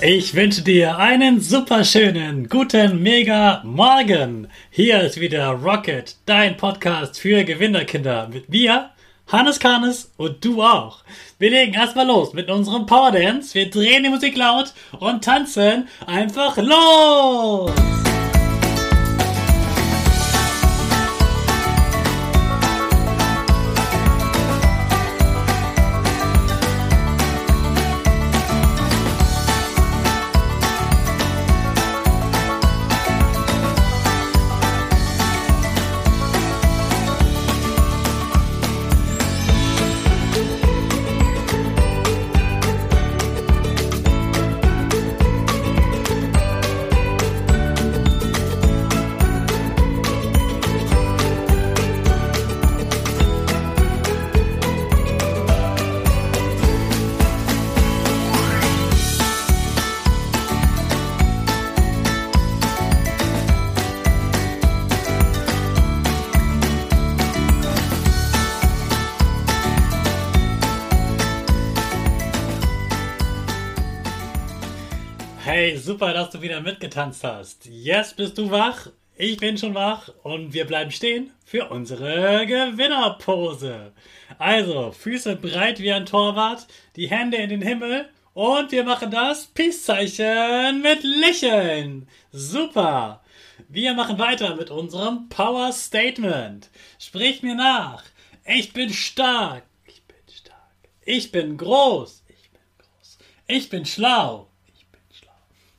Ich wünsche dir einen superschönen, guten, mega Morgen. Hier ist wieder Rocket, dein Podcast für Gewinnerkinder mit mir, Hannes Karnes und du auch. Wir legen erstmal los mit unserem Power Dance. Wir drehen die Musik laut und tanzen einfach los. Hey, super, dass du wieder mitgetanzt hast. Jetzt bist du wach, ich bin schon wach und wir bleiben stehen für unsere Gewinnerpose. Also, Füße breit wie ein Torwart, die Hände in den Himmel und wir machen das Peace-Zeichen mit Lächeln. Super. Wir machen weiter mit unserem Power Statement. Sprich mir nach. Ich bin stark. Ich bin stark. Ich bin groß. Ich bin groß. Ich bin schlau.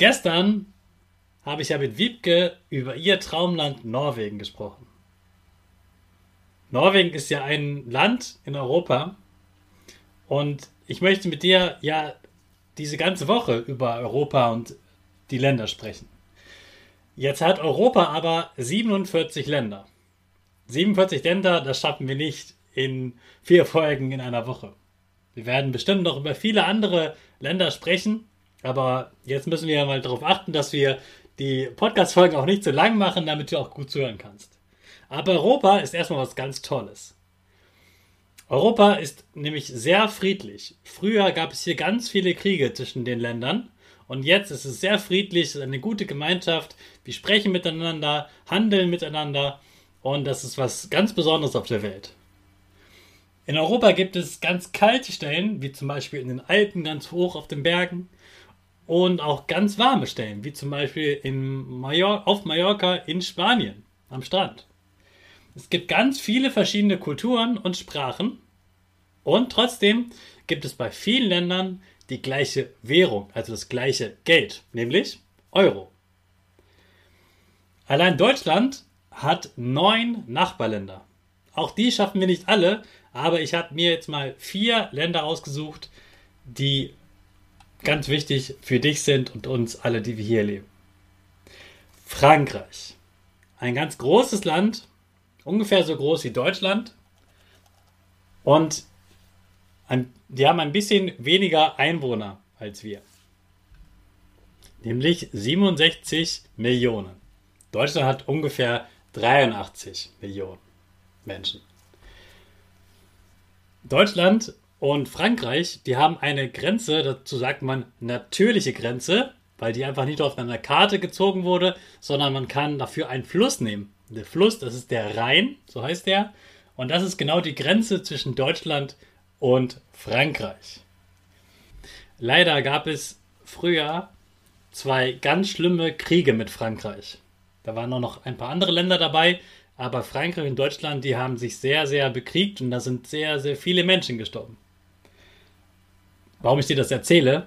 Gestern habe ich ja mit Wiebke über ihr Traumland Norwegen gesprochen. Norwegen ist ja ein Land in Europa und ich möchte mit dir ja diese ganze Woche über Europa und die Länder sprechen. Jetzt hat Europa aber 47 Länder. 47 Länder, das schaffen wir nicht in vier Folgen in einer Woche. Wir werden bestimmt noch über viele andere Länder sprechen, aber jetzt müssen wir ja mal darauf achten, dass wir die Podcast-Folgen auch nicht zu lang machen, damit du auch gut zuhören kannst. Aber Europa ist erstmal was ganz Tolles. Europa ist nämlich sehr friedlich. Früher gab es hier ganz viele Kriege zwischen den Ländern und jetzt ist es sehr friedlich, es ist eine gute Gemeinschaft. Wir sprechen miteinander, handeln miteinander und das ist was ganz Besonderes auf der Welt. In Europa gibt es ganz kalte Stellen, wie zum Beispiel in den Alpen ganz hoch auf den Bergen und auch ganz warme Stellen, wie zum Beispiel in Major auf Mallorca in Spanien am Strand. Es gibt ganz viele verschiedene Kulturen und Sprachen und trotzdem gibt es bei vielen Ländern die gleiche Währung, also das gleiche Geld, nämlich Euro. Allein Deutschland hat neun Nachbarländer. Auch die schaffen wir nicht alle, aber ich habe mir jetzt mal vier Länder ausgesucht, die ganz wichtig für dich sind und uns alle, die wir hier leben. Frankreich. Ein ganz großes Land, ungefähr so groß wie Deutschland. Und ein, die haben ein bisschen weniger Einwohner als wir. Nämlich 67 Millionen. Deutschland hat ungefähr 83 Millionen Menschen. Deutschland und Frankreich, die haben eine Grenze, dazu sagt man natürliche Grenze, weil die einfach nicht auf einer Karte gezogen wurde, sondern man kann dafür einen Fluss nehmen. Der Fluss, das ist der Rhein, so heißt der. Und das ist genau die Grenze zwischen Deutschland und Frankreich. Leider gab es früher zwei ganz schlimme Kriege mit Frankreich. Da waren auch noch ein paar andere Länder dabei, aber Frankreich und Deutschland, die haben sich sehr, sehr bekriegt und da sind sehr, sehr viele Menschen gestorben warum ich dir das erzähle,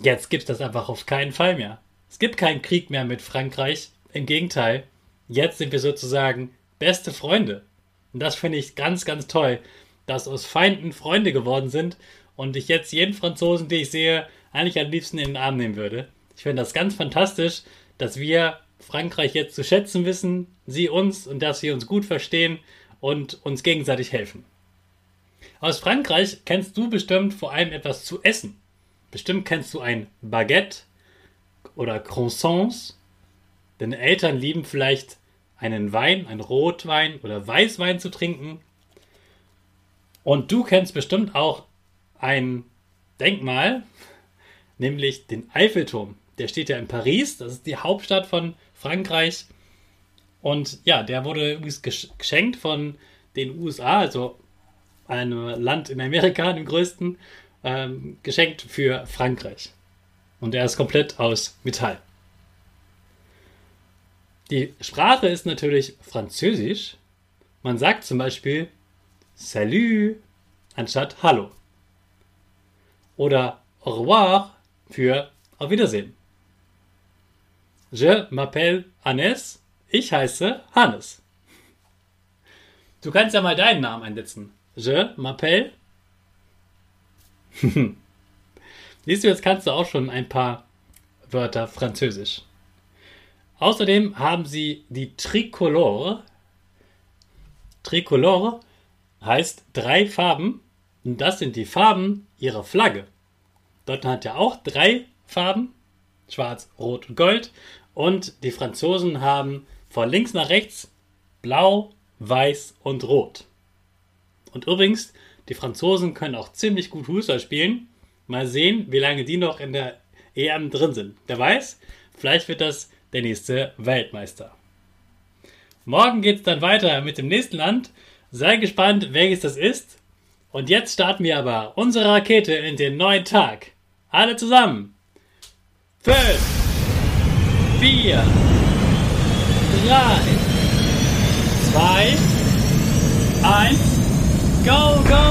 jetzt gibt es das einfach auf keinen Fall mehr. Es gibt keinen Krieg mehr mit Frankreich. Im Gegenteil, jetzt sind wir sozusagen beste Freunde. Und das finde ich ganz, ganz toll, dass aus Feinden Freunde geworden sind und ich jetzt jeden Franzosen, den ich sehe, eigentlich am liebsten in den Arm nehmen würde. Ich finde das ganz fantastisch, dass wir Frankreich jetzt zu schätzen wissen, sie uns und dass sie uns gut verstehen und uns gegenseitig helfen. Aus Frankreich kennst du bestimmt vor allem etwas zu essen. Bestimmt kennst du ein Baguette oder Croissants. Deine Eltern lieben vielleicht einen Wein, einen Rotwein oder Weißwein zu trinken. Und du kennst bestimmt auch ein Denkmal, nämlich den Eiffelturm. Der steht ja in Paris, das ist die Hauptstadt von Frankreich. Und ja, der wurde übrigens geschenkt von den USA, also einem Land in Amerika, dem größten, ähm, geschenkt für Frankreich. Und er ist komplett aus Metall. Die Sprache ist natürlich Französisch. Man sagt zum Beispiel Salut anstatt Hallo. Oder Au revoir für Auf Wiedersehen. Je m'appelle Hannes. Ich heiße Hannes. Du kannst ja mal deinen Namen einsetzen. Je m'appelle. Siehst du, jetzt kannst du auch schon ein paar Wörter Französisch. Außerdem haben sie die Tricolore. Tricolore heißt drei Farben. Und das sind die Farben ihrer Flagge. Deutschland hat ja auch drei Farben. Schwarz, Rot und Gold. Und die Franzosen haben von links nach rechts Blau, Weiß und Rot. Und übrigens, die Franzosen können auch ziemlich gut Fußball spielen. Mal sehen, wie lange die noch in der EM drin sind. Wer weiß, vielleicht wird das der nächste Weltmeister. Morgen geht es dann weiter mit dem nächsten Land. Sei gespannt, welches das ist. Und jetzt starten wir aber unsere Rakete in den neuen Tag. Alle zusammen. 5, 4, 3, 2, 1, go, go!